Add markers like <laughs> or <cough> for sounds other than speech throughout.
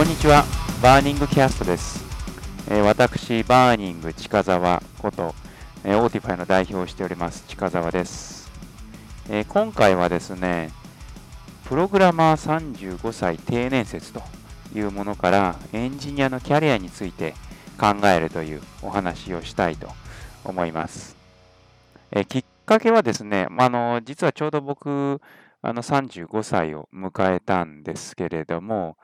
こんにちは、バーニングキャストです。えー私、バーニング近沢こと、えー Autify の代表をしております、近沢です。えー今回はですね、プログラマー35歳定年説というものから、エンジニアのキャリアについて考えるというお話をしたいと思います。えきっかけはですね、まあの実はちょうど僕、あの35歳を迎えたんですけれども、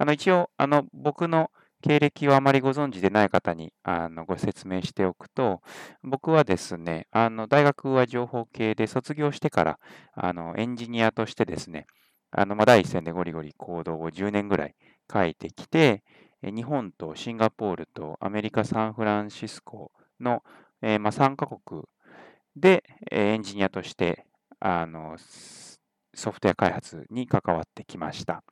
あの一応あの僕の経歴をあまりご存知でない方にあのご説明しておくと、僕はですね、あの大学は情報系で卒業してからあのエンジニアとしてですね、あのまあ第一線でゴリゴリコードを10年ぐらい書いてきて、日本とシンガポールとアメリカ・サンフランシスコの、えーまあ、3カ国で、エンジニアとしてあのソフトウェア開発に関わってきました。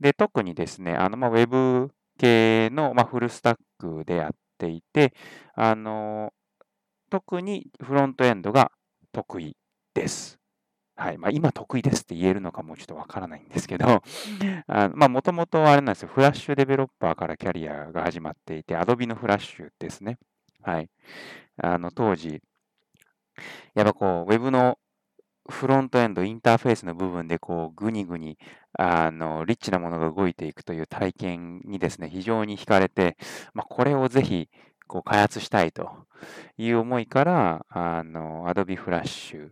で、特にですね、あのまあウェブ系の、まあ、フルスタックでやっていて、あの特にフロントエンドが得意です。はい。まあ、今得意ですって言えるのかもちょっとわからないんですけど、あまあ、もともとあれなんですよ、フラッシュデベロッパーからキャリアが始まっていて、Adobe のフラッシュですね。はい。あの、当時、やっぱこう、ウェブのフロントエンド、インターフェースの部分で、こう、ぐにぐに、あの、リッチなものが動いていくという体験にですね、非常に惹かれて、まあ、これをぜひ、こう、開発したいという思いから、あの、Adobe Flash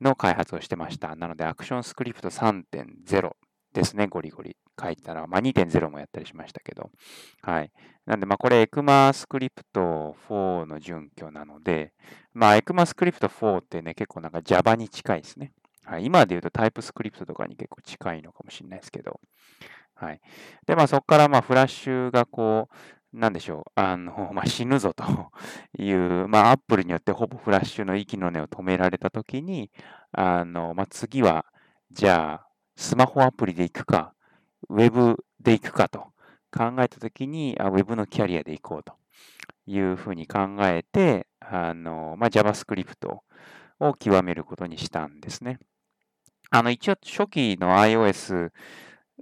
の開発をしてました。なので、アクションスクリプト3.0ですね、ゴリゴリ書いたら、まあ、2.0もやったりしましたけど、はい。なんで、まあ、これ、ECMAScript 4の準拠なので、まあ、ECMAScript 4ってね、結構なんか Java に近いですね。はい、今で言うと TypeScript とかに結構近いのかもしれないですけど。はい。で、まあ、そこから、まあ、フラッシュがこう、なんでしょう、あの、<laughs> まあ、死ぬぞと <laughs> いう、まあ、Apple によってほぼフラッシュの息の根を止められたときに、あの、まあ、次は、じゃあ、スマホアプリで行くか、ウェブで行くかと考えたときに、あ、ウェブのキャリアで行こうというふうに考えて、あの、まあ、JavaScript を極めることにしたんですね。あの、一応初期の iOS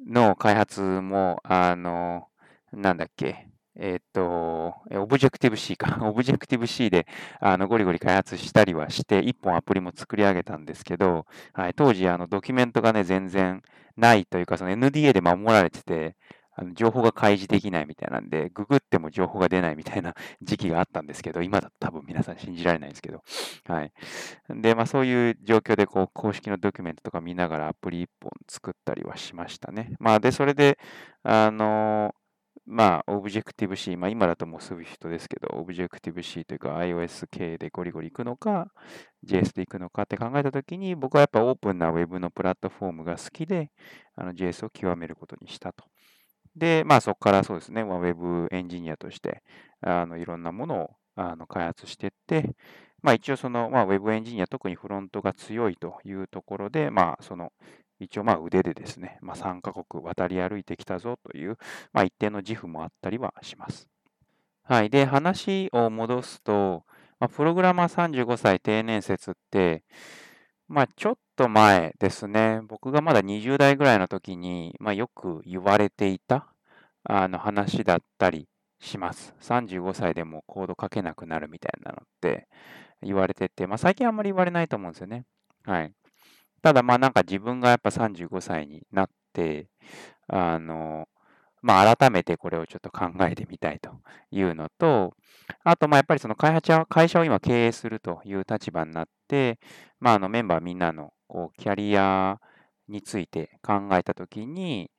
の開発も、あの、なんだっけ、えっ、と、Objective-C か。<laughs> Objective-C であのゴリゴリ開発したりはして、一本アプリも作り上げたんですけど、はい、当時、あのドキュメントがね、全然ないというか、その NDA で守られてて、あの情報が開示できないみたいなんで、ググっても情報が出ないみたいな <laughs> 時期があったんですけど、今だと多分皆さん信じられないんですけど、はい。で、まあそういう状況で、こう、公式のドキュメントとか見ながらアプリ一本作ったりはしましたね。まあで、それで、あのまあ、Objective-C、まあ今だともう Swift ですけど、Objective-C というか iOS 系でゴリゴリ行くのか、JS で行くのかって考えたときに、僕はやっぱオープンな Web のプラットフォームが好きで、JS を極めることにしたと。で、まあそこからそうですね、まあ、Web エンジニアとして、あのいろんなものをあの開発していって、まあ一応その、まあ、Web エンジニア、特にフロントが強いというところで、まあその、一応まあ腕でですね、まあ、3カ国渡り歩いてきたぞという、まあ、一定の自負もあったりはします。はい。で、話を戻すと、まあ、プログラマー35歳定年説って、まあ、ちょっと前ですね、僕がまだ20代ぐらいの時に、まあ、よく言われていたあの話だったりします。35歳でもコード書けなくなるみたいなのって言われてて、まあ、最近あんまり言われないと思うんですよね。はい。ただ、まあなんか自分がやっぱ35歳になって、あの、まあ改めてこれをちょっと考えてみたいというのと、あと、まあやっぱりその開発会社を今経営するという立場になって、まああのメンバーみんなのこうキャリアについて考えたときに、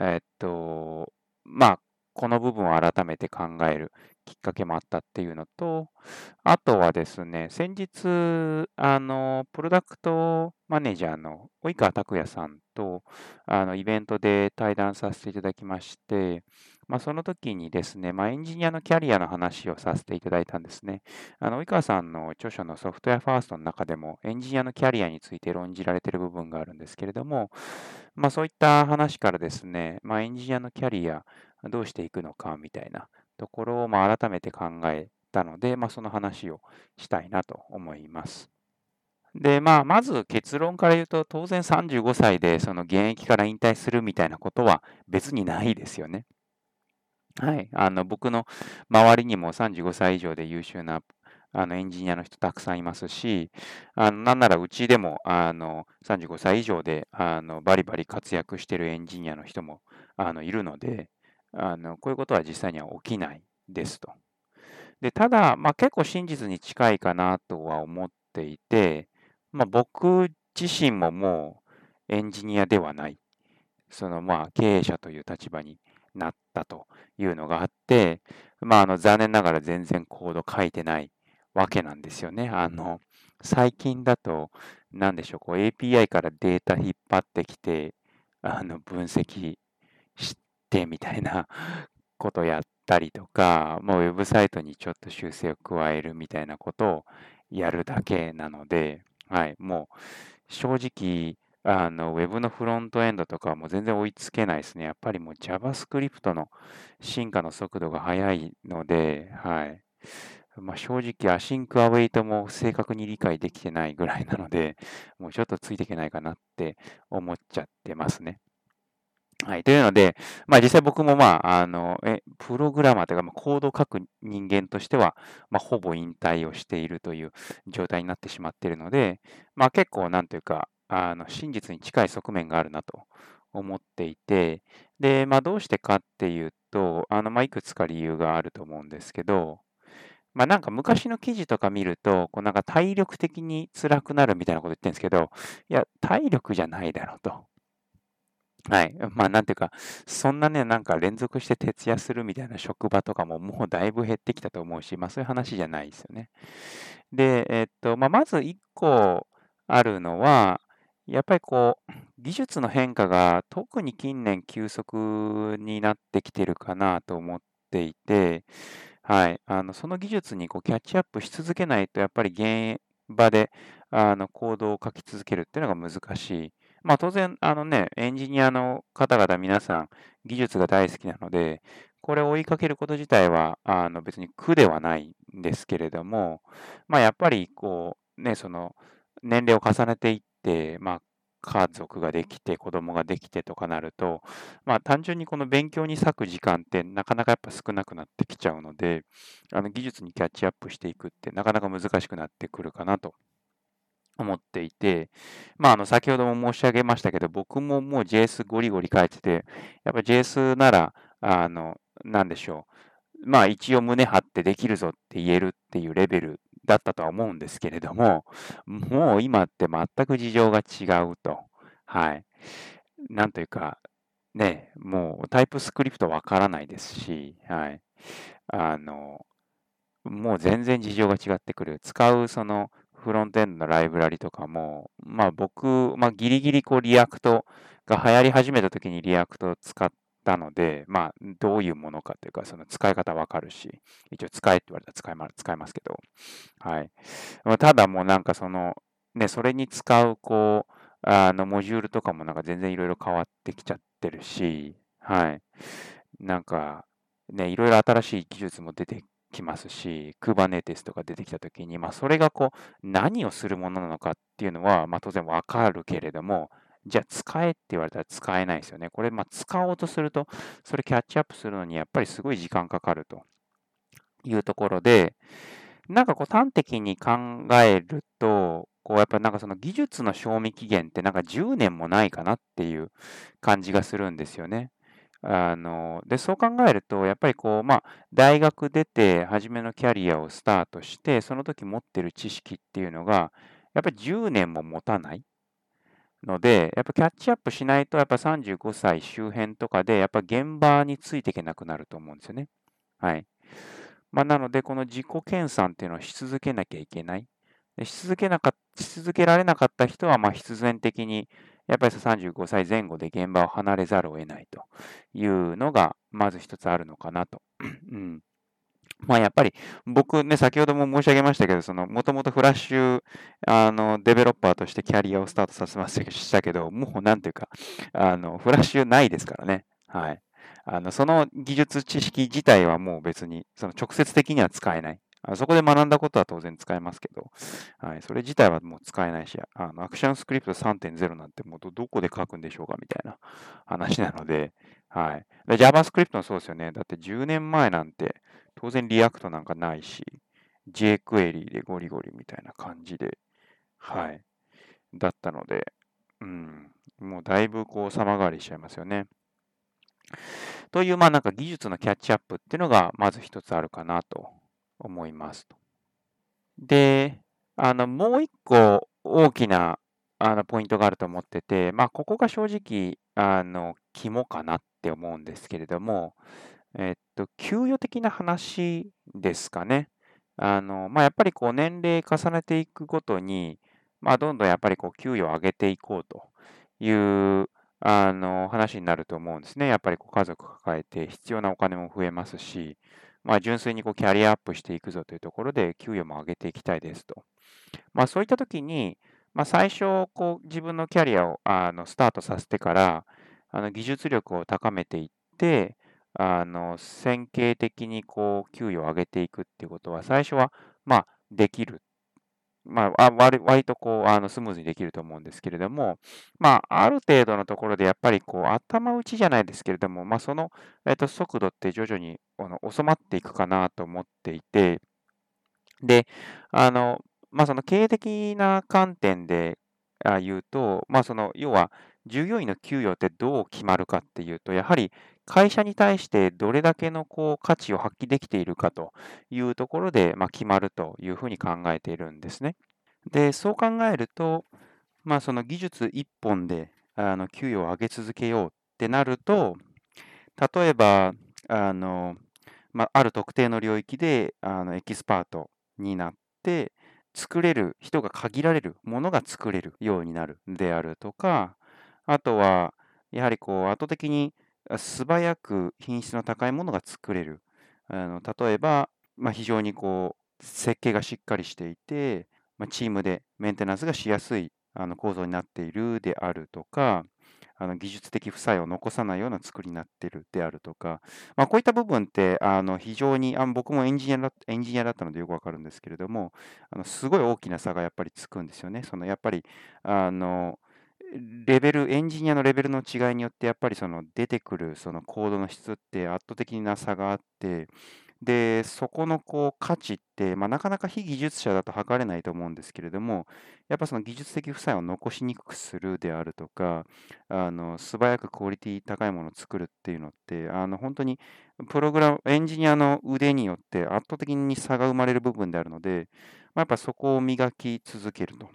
えっと、まあこの部分を改めて考えるきっかけもあったっていうのと、あとはですね、先日、あの、プロダクトマネージャーの及川拓也さんと、あの、イベントで対談させていただきまして、まあ、その時にですね、まあ、エンジニアのキャリアの話をさせていただいたんですね。あの、及川さんの著書のソフトウェアファーストの中でも、エンジニアのキャリアについて論じられている部分があるんですけれども、まあ、そういった話からですね、まあ、エンジニアのキャリア、どうしていくのかみたいなところをまあ改めて考えたので、まあ、その話をしたいなと思います。で、まあ、まず結論から言うと、当然35歳でその現役から引退するみたいなことは別にないですよね。はい。あの、僕の周りにも35歳以上で優秀なあのエンジニアの人たくさんいますし、あのなんならうちでもあの35歳以上であのバリバリ活躍してるエンジニアの人もあのいるのであの、こういうことは実際には起きないですと。でただ、まあ、結構真実に近いかなとは思っていて、まあ、僕自身ももうエンジニアではない、そのまあ経営者という立場になったというのがあって、まあ、あの残念ながら全然コード書いてないわけなんですよね。あの最近だと、何でしょう、こう API からデータ引っ張ってきて、あの分析てみたいな <laughs> ことやったりとか、もうウェブサイトにちょっと修正を加えるみたいなことをやるだけなので、はい、もう正直、あの、ウェブのフロントエンドとかはもう全然追いつけないですね。やっぱりもう JavaScript の進化の速度が速いので、はい。まあ、正直、アシンクアウェイトも正確に理解できてないぐらいなので、もうちょっとついていけないかなって思っちゃってますね。はい。というので、まあ実際僕もまあ、あの、え、プログラマーというか、まあ、コードを書く人間としては、まあほぼ引退をしているという状態になってしまっているので、まあ結構なんというか、あの、真実に近い側面があるなと思っていて、で、まあどうしてかっていうと、あの、まあいくつか理由があると思うんですけど、まあなんか昔の記事とか見ると、こうなんか体力的に辛くなるみたいなこと言ってるんですけど、いや、体力じゃないだろうと。はい。<laughs> まあ、なんていうか、そんなね、なんか連続して徹夜するみたいな職場とかももうだいぶ減ってきたと思うし、まあそういう話じゃないですよね。で、えっと、まあ、まず1個あるのは、やっぱりこう、<clears throat> 技術の変化が特に近年急速になってきてるかなと思っていて、はい。あの、その技術にこうキャッチアップし続けないと、やっぱり現場であのコードを書き続けるっていうのが難しい。まあ当然、あのね、エンジニアの方々皆さん技術が大好きなので、これを追いかけること自体はあの別に苦ではないんですけれども、まあやっぱりこうね、その年齢を重ねていって、まあ家族ができて、子供ができてとかなると、まあ単純にこの勉強に割く時間ってなかなかやっぱ少なくなってきちゃうので、あの技術にキャッチアップしていくってなかなか難しくなってくるかなと思っていて、まあ、あの、先ほども申し上げましたけど、僕ももう JS ゴリゴリ書いてて、やっぱ JS なら、あの、なんでしょう。まあ、一応胸張ってできるぞって言えるっていうレベルだったとは思うんですけれども、もう今って全く事情が違うと。はい。なんというか、ね、もうタイプスクリプトわからないですし、はい。あの、もう全然事情が違ってくる。使うそのフロントエンドのライブラリとかも、まあ僕、まあギリギリこう React が流行り始めた時に React を使ったので、まあどういうものかというか、その使い方わかるし、一応使えって言われたら使いま使いますけど、はい。まただもうなんかその、ね、それに使うこう、あのモジュールとかもなんか全然いろいろ変わってきちゃってるし、はい。なんか、ね、いろいろ新しい技術も出てきますし、Kubernetes とか出てきたときに、まあ、それがこう、何をするものなのかっていうのは、まあ、当然わかるけれども、じゃあ使えって言われたら使えないですよね。これ、まあ、使おうとすると、それキャッチアップするのにやっぱりすごい時間かかるというところで、なんかこう端的に考えると、こうやっぱなんかその技術の賞味期限ってなんか10年もないかなっていう感じがするんですよね。あの、で、そう考えると、やっぱりこう、まあ、大学出て、初めのキャリアをスタートして、その時持ってる知識っていうのが、やっぱり10年も持たないので、やっぱキャッチアップしないと、やっぱ35歳周辺とかで、やっぱ現場についていけなくなると思うんですよね。はい。まあ、なので、この自己研鑽っていうのをし続けなきゃいけない。し続けなかし続けられなかった人は、ま、必然的に、やっぱり35歳前後で現場を離れざるを得ないというのが、まず一つあるのかなと。<clears throat> うん。まあやっぱり僕ね、先ほども申し上げましたけど、その、もともとフラッシュ、あの、デベロッパーとしてキャリアをスタートさせましたけど、もうなんていうか、あの、フラッシュないですからね。はい。あの、その技術知識自体はもう別に、その直接的には使えない。あそこで学んだことは当然使えますけど、はい、それ自体はもう使えないし、あの ActionScript 3.0なんてもうどこで書くんでしょうかみたいな話なので、はい。で JavaScript もそうですよね。だって10年前なんて、当然 React なんかないし、jQuery でゴリゴリみたいな感じで、はい。だったので、うん、もうだいぶこう様変わりしちゃいますよね。という、まあなんか技術のキャッチアップっていうのがまず一つあるかなと思いますと。で、あの、もう一個大きなあのポイントがあると思ってて、まあここが正直、あの、肝かなって思うんですけれども、えっと、給与的な話ですかね。あの、まあやっぱりこう年齢重ねていくごとに、まあどんどんやっぱりこう給与を上げていこうというあの話になると思うんですね。やっぱりこう家族抱えて必要なお金も増えますし、まあ、純粋にこうキャリアアップしていくぞというところで給与も上げていきたいですと。まあ、そういったときに、まあ、最初こう自分のキャリアをあのスタートさせてからあの技術力を高めていってあの線形的にこう給与を上げていくっていうことは最初はまあできるまあ、割割とこう、あの、スムーズにできると思うんですけれども、まあ、ある程度のところでやっぱりこう、頭打ちじゃないですけれども、まあ、その、えっと、速度って徐々にあの収まっていくかなと思っていて、で、あの、まあ、その経営的な観点で言うと、まあ、その、要は、従業員の給与ってどう決まるかっていうと、やはり会社に対してどれだけのこう価値を発揮できているかというところで、まあ、決まるというふうに考えているんですね。で、そう考えると、まあ、その技術一本であの給与を上げ続けようってなると、例えば、あのまあ、ある特定の領域であのエキスパートになって、作れる人が限られるものが作れるようになるであるとか、あとは、やはりこう圧倒的に素早く品質の高いものが作れる。あの例えば、まあ、非常にこう設計がしっかりしていて、まあ、チームでメンテナンスがしやすいあの構造になっているであるとか、あの技術的負債を残さないような作りになっているであるとか、まあ、こういった部分ってあの非常にあ僕もエンジニアだエンジニアだったのでよくわかるんですけれども、あのすごい大きな差がやっぱりつくんですよね。そのやっぱりあのレベル、エンジニアのレベルの違いによって、やっぱりその出てくるそのコードの質って圧倒的な差があって、で、そこのこう価値って、まあ、なかなか非技術者だと測れないと思うんですけれども、やっぱその技術的負債を残しにくくするであるとか、あの素早くクオリティ高いものを作るっていうのって、あの本当にプログラム、エンジニアの腕によって圧倒的に差が生まれる部分であるので、まあ、やっぱそこを磨き続けると。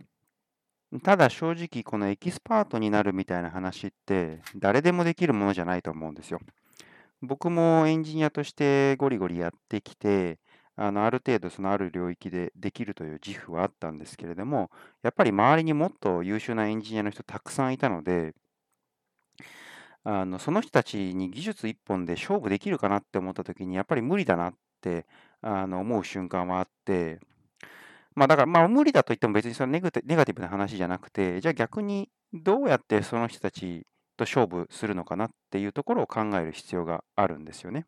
ただ正直このエキスパートになるみたいな話って誰でもできるものじゃないと思うんですよ。僕もエンジニアとしてゴリゴリやってきて、あのある程度そのある領域でできるという自負はあったんですけれども、やっぱり周りにもっと優秀なエンジニアの人たくさんいたので、あのその人たちに技術一本で勝負できるかなって思った時にやっぱり無理だなってあの思う瞬間はあって、まあだから、まあ無理だと言っても別にそのネガティブな話じゃなくて、じゃあ逆にどうやってその人たちと勝負するのかなっていうところを考える必要があるんですよね。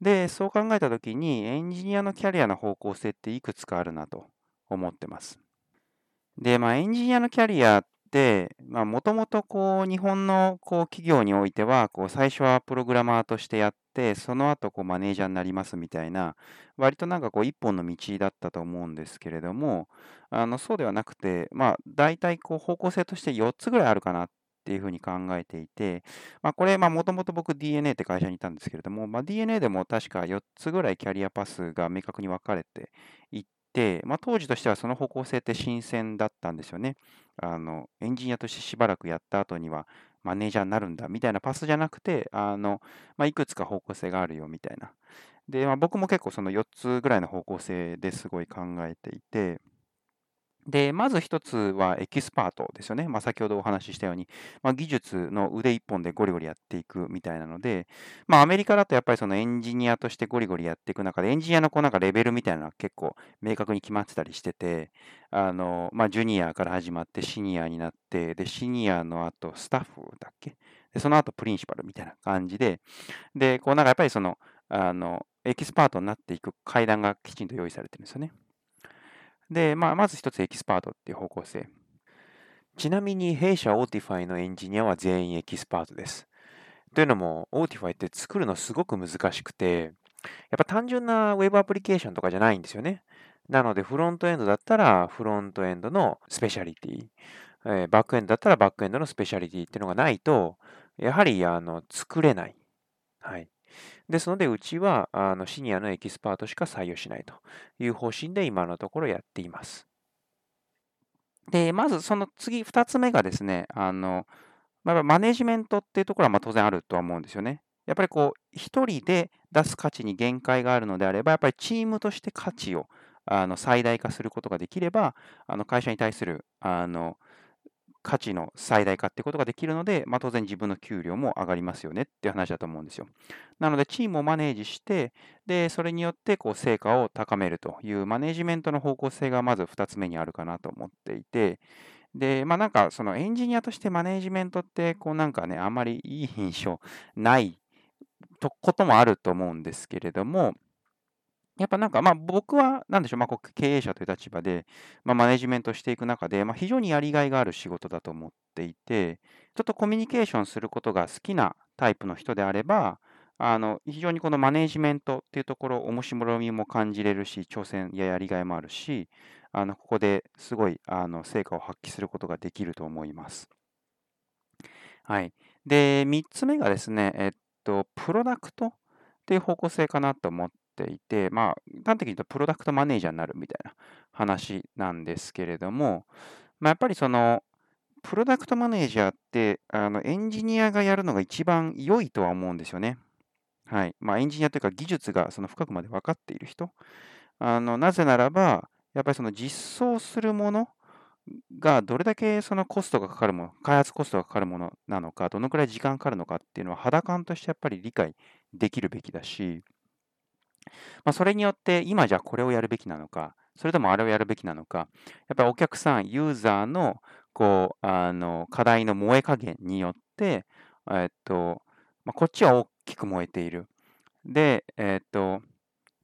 で、そう考えた時にエンジニアのキャリアの方向性っていくつかあるなと思ってます。で、まあエンジニアのキャリアっ、もともとこう日本のこう企業においてはこう最初はプログラマーとしてやってその後こうマネージャーになりますみたいな割となんかこう一本の道だったと思うんですけれどもあのそうではなくてまあ大体こう方向性として4つぐらいあるかなっていうふうに考えていて、まあ、これもともと僕 DNA って会社にいたんですけれども、まあ、DNA でも確か4つぐらいキャリアパスが明確に分かれていて、まあ、当時としてはその方向性って新鮮だったんですよね。あのエンジニアとしてしばらくやった後にはマネージャーになるんだみたいなパスじゃなくて、あのまあ、いくつか方向性があるよみたいな。で、まあ、僕も結構その4つぐらいの方向性ですごい考えていて、で、まず一つはエキスパートですよね。まあ、先ほどお話ししたように、まあ、技術の腕一本でゴリゴリやっていくみたいなので、まあ、アメリカだとやっぱりそのエンジニアとしてゴリゴリやっていく中で、エンジニアのこうなんかレベルみたいなのが結構明確に決まってたりしてて、あの、まあ、ジュニアから始まってシニアになって、で、シニアの後スタッフだっけ？で、その後プリンシパルみたいな感じで、で、こうなんかやっぱりその、あの、エキスパートになっていく階段がきちんと用意されてるんですよね。で、まあ、まず一つエキスパートっていう方向性。ちなみに弊社 Autify のエンジニアは全員エキスパートです。というのも、Autify って作るのすごく難しくて、やっぱ単純な Web アプリケーションとかじゃないんですよね。なので、フロントエンドだったら、フロントエンドのスペシャリティ、えー、バックエンドだったら、バックエンドのスペシャリティっていうのがないと、やはりあの作れない。はい。ですので、うちはあのシニアのエキスパートしか採用しないという方針で今のところやっています。で、まずその次、2つ目がですね、あの、まあ、マネジメントっていうところはま当然あるとは思うんですよね。やっぱりこう、1人で出す価値に限界があるのであれば、やっぱりチームとして価値をあの最大化することができれば、あの会社に対するあの価値の最大化ってことができるので、まあ、当然自分の給料も上がりますよねっていう話だと思うんですよ。なので、チームをマネージして、で、それによってこう成果を高めるというマネジメントの方向性がまず2つ目にあるかなと思っていて、で、まあなんかそのエンジニアとしてマネージメントってこうなんかね、あんまりいい印象ないとこともあると思うんですけれども、やっぱなんか、まあ僕は、なんでしょう、まあ経営者という立場で、まあマネジメントしていく中で、まあ非常にやりがいがある仕事だと思っていて、ちょっとコミュニケーションすることが好きなタイプの人であれば、あの非常にこのマネジメントっていうところ、面白みも感じれるし、挑戦ややりがいもあるし、あのここですごいあの成果を発揮することができると思います。はい。で、3つ目がですね、えっと、プロダクトっていう方向性かなと思っていて、まあ、端的に言うとプロダクトマネージャーになるみたいな話なんですけれども、まあ、やっぱりその、プロダクトマネージャーってあのエンジニアがやるのが一番良いとは思うんですよね。はい。まあ、エンジニアというか技術がその深くまで分かっている人。あのなぜならば、やっぱりその実装するものがどれだけそのコストがかかるもの、開発コストがかかるものなのか、どのくらい時間かかるのかっていうのは肌感としてやっぱり理解できるべきだし、まあ、それによって今じゃこれをやるべきなのか、それともあれをやるべきなのか、やっぱりお客さん、ユーザーのこうあの課題の燃え加減によって、えっとまあ、こっちは大きく燃えている。で、えっと、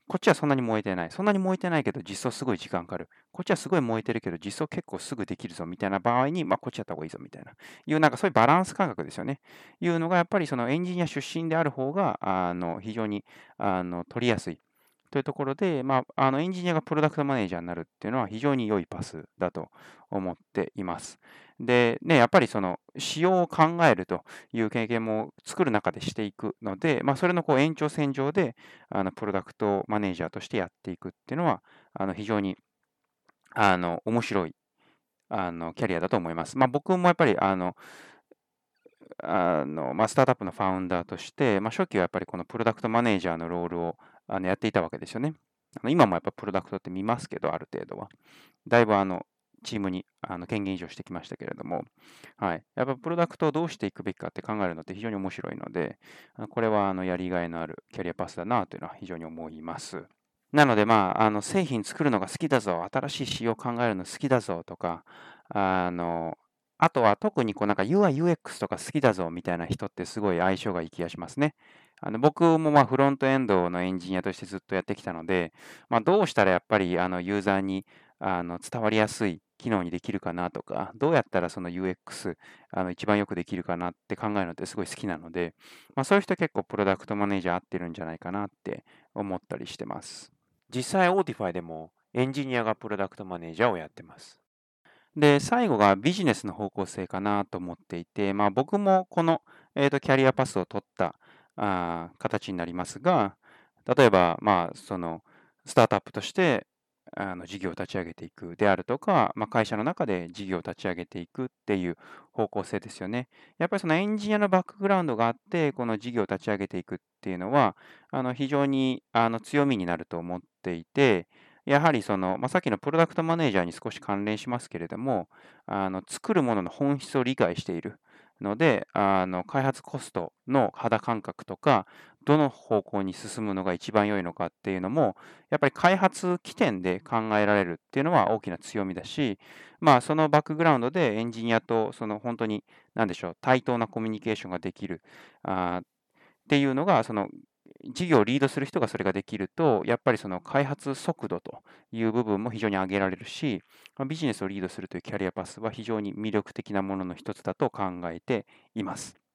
こっちはそんなに燃えてない。そんなに燃えてないけど実装すごい時間かかる。こっちはすごい燃えてるけど実装結構すぐできるぞみたいな場合に、まあ、こっちやった方がいいぞみたいな。いう、なんかそういうバランス感覚ですよね。いうのがやっぱりそのエンジニア出身である方が、あの非常にあの取りやすい。というところで、まあ、あのエンジニアがプロダクトマネージャーになるっていうのは非常に良いパスだと思っています。で、ね、やっぱりその仕様を考えるという経験も作る中でしていくので、まあ、それのこう延長線上であのプロダクトマネージャーとしてやっていくっていうのはあの非常にあの面白いあのキャリアだと思います。まあ、僕もやっぱりあのあのまあ、スタートアップのファウンダーとして、まあ、初期はやっぱりこのプロダクトマネージャーのロールをあのやっていたわけですよね。あの今もやっぱプロダクトって見ますけど、ある程度は。だいぶあのチームにあの権限移譲してきましたけれども、はい、やっぱプロダクトをどうしていくべきかって考えるのって非常に面白いので、これはあのやりがいのあるキャリアパスだなというのは非常に思います。なので、まあ、あの製品作るのが好きだぞ、新しい仕様を考えるの好きだぞとか、あのあとは特にこうなんか UI、UX とか好きだぞみたいな人ってすごい相性がいい気がしますね。あの僕もまフロントエンドのエンジニアとしてずっとやってきたので、まあ、どうしたらやっぱりあのユーザーにあの伝わりやすい機能にできるかなとか、どうやったらその UX あの一番よくできるかなって考えるのってすごい好きなので、まあ、そういう人結構プロダクトマネージャー合ってるんじゃないかなって思ったりしてます。実際 Autify でもエンジニアがプロダクトマネージャーをやってます。で、最後がビジネスの方向性かなと思っていて、まあ、僕もこの、えーと、キャリアパスを取ったあ形になりますが、例えば、まあ、そのスタートアップとしてあの事業を立ち上げていくであるとか、まあ、会社の中で事業を立ち上げていくっていう方向性ですよね。やっぱりそのエンジニアのバックグラウンドがあって、この事業を立ち上げていくっていうのは、あの非常にあの強みになると思っていて、やはりその、まあ、さっきのプロダクトマネージャーに少し関連しますけれども、あの作るものの本質を理解しているので、あの開発コストの肌感覚とか、どの方向に進むのが一番良いのかっていうのも、やっぱり開発起点で考えられるっていうのは大きな強みだし、まあ、そのバックグラウンドでエンジニアとその本当に何でしょう、対等なコミュニケーションができるあっていうのが、その事業をリードする人がそれができると、やっぱりその開発速度という部分も非常に上げられるし、ビジネスをリードするというキャリアパスは非常に魅力的なものの一つだと考えています。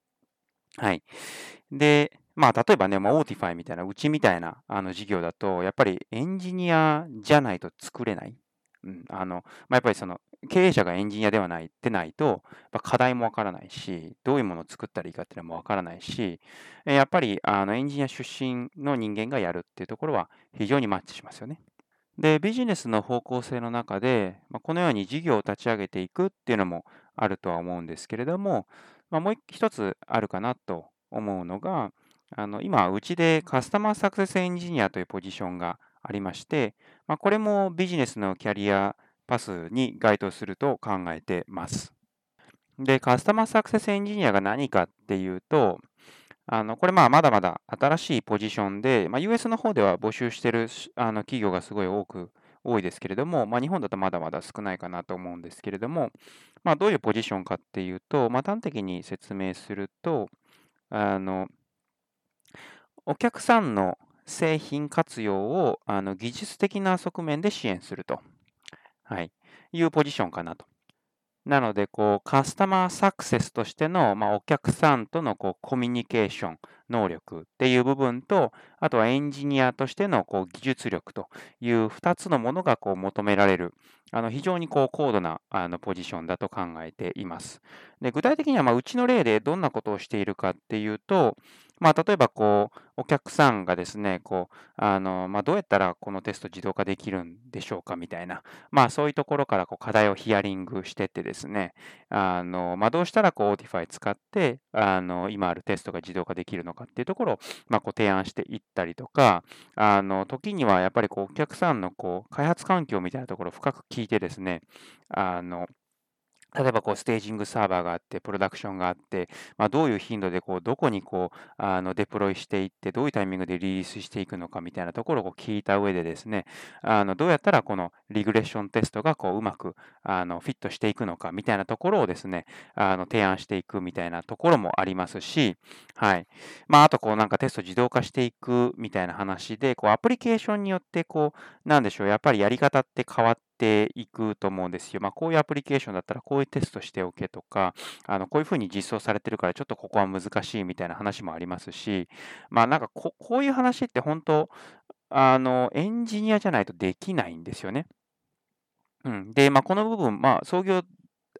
はい。で、まあ、例えばね、まあ、 Autify みたいな、うちみたいなあの事業だと、やっぱりエンジニアじゃないと作れない。うん、あのまあ、やっぱりその経営者がエンジニアではないってないと、課題もわからないし、どういうものを作ったらいいかっていうのもわからないし、やっぱりあのエンジニア出身の人間がやるっていうところは非常にマッチしますよね。で、ビジネスの方向性の中で、まあ、このように事業を立ち上げていくっていうのもあるとは思うんですけれども、まあ、もう一つあるかなと思うのが、あの今、うちでカスタマーサクセスエンジニアというポジションがありまして、まあ、これもビジネスのキャリアパスに該当すると考えてます。で、カスタマーサクセスエンジニアが何かっていうと、あのこれまあまだまだ新しいポジションで、まあ、US の方では募集してるあの企業がすごい多く多いですけれども、まあ、日本だとまだまだ少ないかなと思うんですけれども、まあ、どういうポジションかっていうと、まあ、端的に説明すると、あのお客さんの製品活用をあの技術的な側面で支援すると、はい、いうポジションかなと。なので、こう、カスタマーサクセスとしての、まあ、お客さんとのこうコミュニケーション能力っていう部分と、あとはエンジニアとしてのこう技術力という2つのものがこう求められる、あの非常にこう高度なあのポジションだと考えています。で具体的には、ま、うちの例でどんなことをしているかっていうと、まあ、例えばこう、お客さんがですね、こう、あの、まあ、どうやったらこのテスト自動化できるんでしょうかみたいな、まあ、そういうところからこう課題をヒアリングしてってですね、あの、まあ、どうしたらこう、Autify 使って、あの、今あるテストが自動化できるのかっていうところを、まあ、こう提案していったりとか、あの、時にはやっぱりこう、お客さんのこう、開発環境みたいなところを深く聞いてですね、あの、例えばこうステージングサーバーがあって、プロダクションがあって、まあ、どういう頻度でこうどこにこうあのデプロイしていって、どういうタイミングでリリースしていくのかみたいなところを聞いた上でですね、あのどうやったらこのリグレッションテストがこううまくあのフィットしていくのかみたいなところをですね、あの提案していくみたいなところもありますし、はい。まあ、あとこうなんかテスト自動化していくみたいな話で、こうアプリケーションによってこう、なんでしょう、やっぱりやり方って変わってていくと思うんですよ。まあ、こういうアプリケーションだったらこういうテストしておけとか、あのこういうふうに実装されてるからちょっとここは難しいみたいな話もありますし、まあなんかここういう話って本当、あのエンジニアじゃないとできないんですよね。うん、で、まあ、この部分、まあ、創業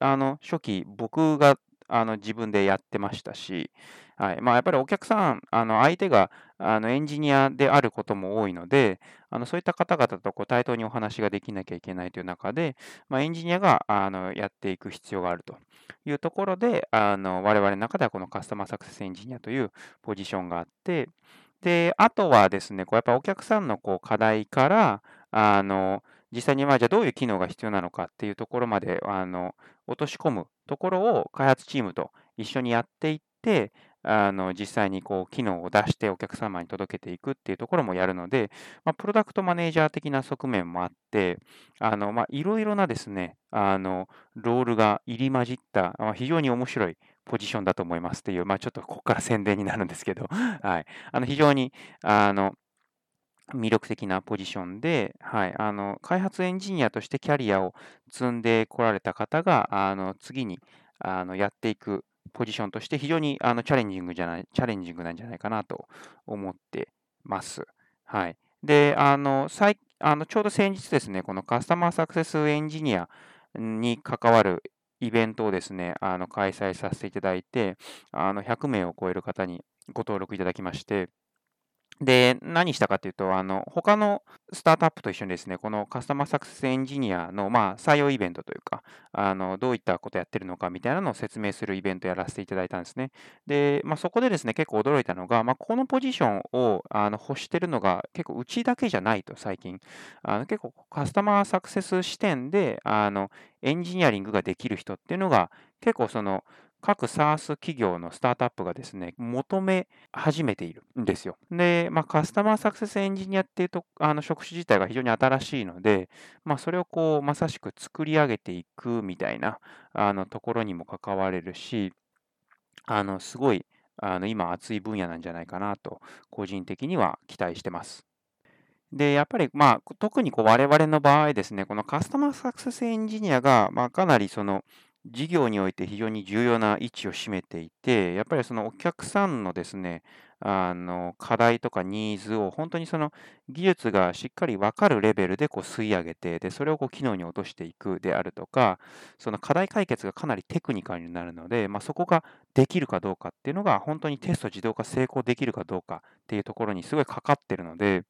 あの初期、僕があの自分でやってましたし、はい。まあ、やっぱりお客さん、あの相手があのエンジニアであることも多いので、あのそういった方々とこう対等にお話ができなきゃいけないという中で、まあ、エンジニアがあのやっていく必要があるというところで、あの我々の中ではこのカスタマーサクセスエンジニアというポジションがあって、で、あとはですね、こうやっぱお客さんのこう課題から、あの実際にまあじゃあどういう機能が必要なのかっていうところまであの落とし込むところを開発チームと一緒にやっていって、あの実際にこう機能を出してお客様に届けていくっていうところもやるので、まあ、プロダクトマネージャー的な側面もあって、あのまあ、いろいろなですね、あのロールが入り混じった、まあ、非常に面白いポジションだと思いますっていう、まあ、ちょっとここから宣伝になるんですけど、<laughs> はい、あの非常にあの魅力的なポジションで、はい、あの開発エンジニアとしてキャリアを積んでこられた方が、あの次にあのやっていくポジションとして非常にあのチャレンジングじゃない、チャレンジングなんじゃないかなと思ってます。はい。で、あの、最あのちょうど先日ですね、このカスタマーサクセスエンジニアに関わるイベントをですね、あの開催させていただいて、あの100名を超える方にご登録いただきまして、で、何したかというと、あの、他のスタートアップと一緒にですね、このカスタマーサクセスエンジニアの、まあ、採用イベントというか、あの、どういったことやってるのかみたいなのを説明するイベントをやらせていただいたんですね。で、まあ、そこでですね、結構驚いたのが、まあ、このポジションをあの欲してるのが結構うちだけじゃないと、最近。あの結構カスタマーサクセス視点で、あの、エンジニアリングができる人っていうのが、結構その、各 SaaS 企業のスタートアップがですね、求め始めているんですよ。で、まあ、カスタマーサクセスエンジニアっていうと、あの職種自体が非常に新しいので、まあ、それをこう、まさしく作り上げていくみたいなあのところにも関われるし、あの、すごい、あの今熱い分野なんじゃないかなと、個人的には期待してます。で、やっぱり、まあ、特にこう我々の場合ですね、このカスタマーサクセスエンジニアが、まあ、かなりその、事業において非常に重要な位置を占めていて、やっぱりそのお客さんのですね、あの課題とかニーズを本当にその技術がしっかり分かるレベルでこう吸い上げて、でそれをこう機能に落としていくであるとか、その課題解決がかなりテクニカルになるので、まあ、そこができるかどうかっていうのが、本当にテスト自動化成功できるかどうかっていうところにすごいかかってるので、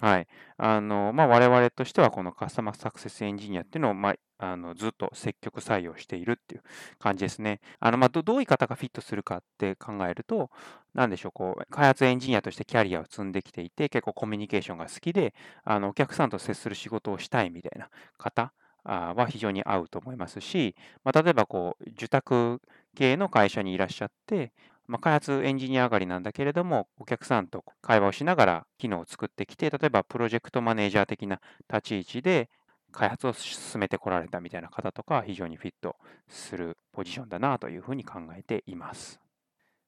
はい。あのまあ、我々としてはこのカスタマーサクセスエンジニアっていうのを、まあ、あのずっと積極採用しているっていう感じですね。あのまあ、どういう方がフィットするかって考えると、なんでしょう、こう開発エンジニアとしてキャリアを積んできていて、結構コミュニケーションが好きで、あのお客さんと接する仕事をしたいみたいな方は非常に合うと思いますし、まあ、例えばこう受託系の会社にいらっしゃって、まあ、開発エンジニア上がりなんだけれども、お客さんと会話をしながら機能を作ってきて、例えばプロジェクトマネージャー的な立ち位置で開発を進めてこられたみたいな方とか、非常にフィットするポジションだなというふうに考えています。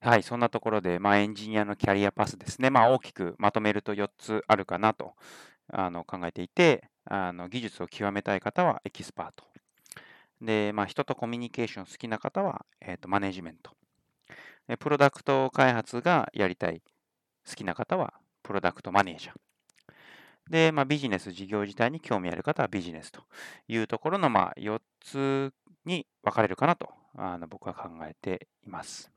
はい、そんなところで、まあ、エンジニアのキャリアパスですね、まあ、大きくまとめると4つあるかなとあの考えていて、あの技術を極めたい方はエキスパート。で、まあ、人とコミュニケーション好きな方は、えーと、マネジメント。プロダクト開発がやりたい好きな方はプロダクトマネージャー。で、まあ、ビジネス事業自体に興味ある方はビジネスというところの、まあ、4つに分かれるかなとあの僕は考えています。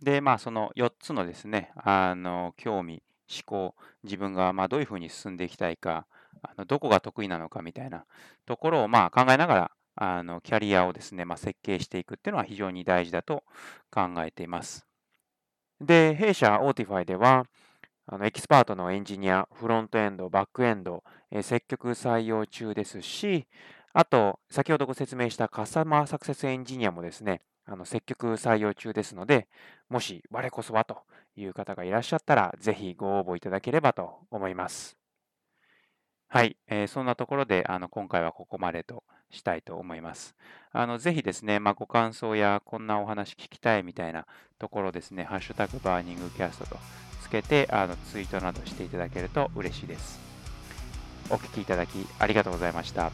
で、まあ、その4つのですね、あの興味、志向、自分がまどういうふうに進んでいきたいか、あのどこが得意なのかみたいなところをまあ考えながら、あのキャリアをですね、まあ、設計していくっていうのは非常に大事だと考えています。で、弊社 Autify では、あのエキスパートのエンジニア、フロントエンド、バックエンド、えー、積極採用中ですし、あと、先ほどご説明したカスタマーサクセスエンジニアもですね、あの積極採用中ですので、もし我こそはという方がいらっしゃったら、ぜひご応募いただければと思います。はい、えー、そんなところであの今回はここまでとしたいと思います。あのぜひですね、まあ、ご感想やこんなお話聞きたいみたいなところですね、ハッシュタグバーニングキャストとけてあのツイートなどしていただけると嬉しいです。お聴きいただきありがとうございました。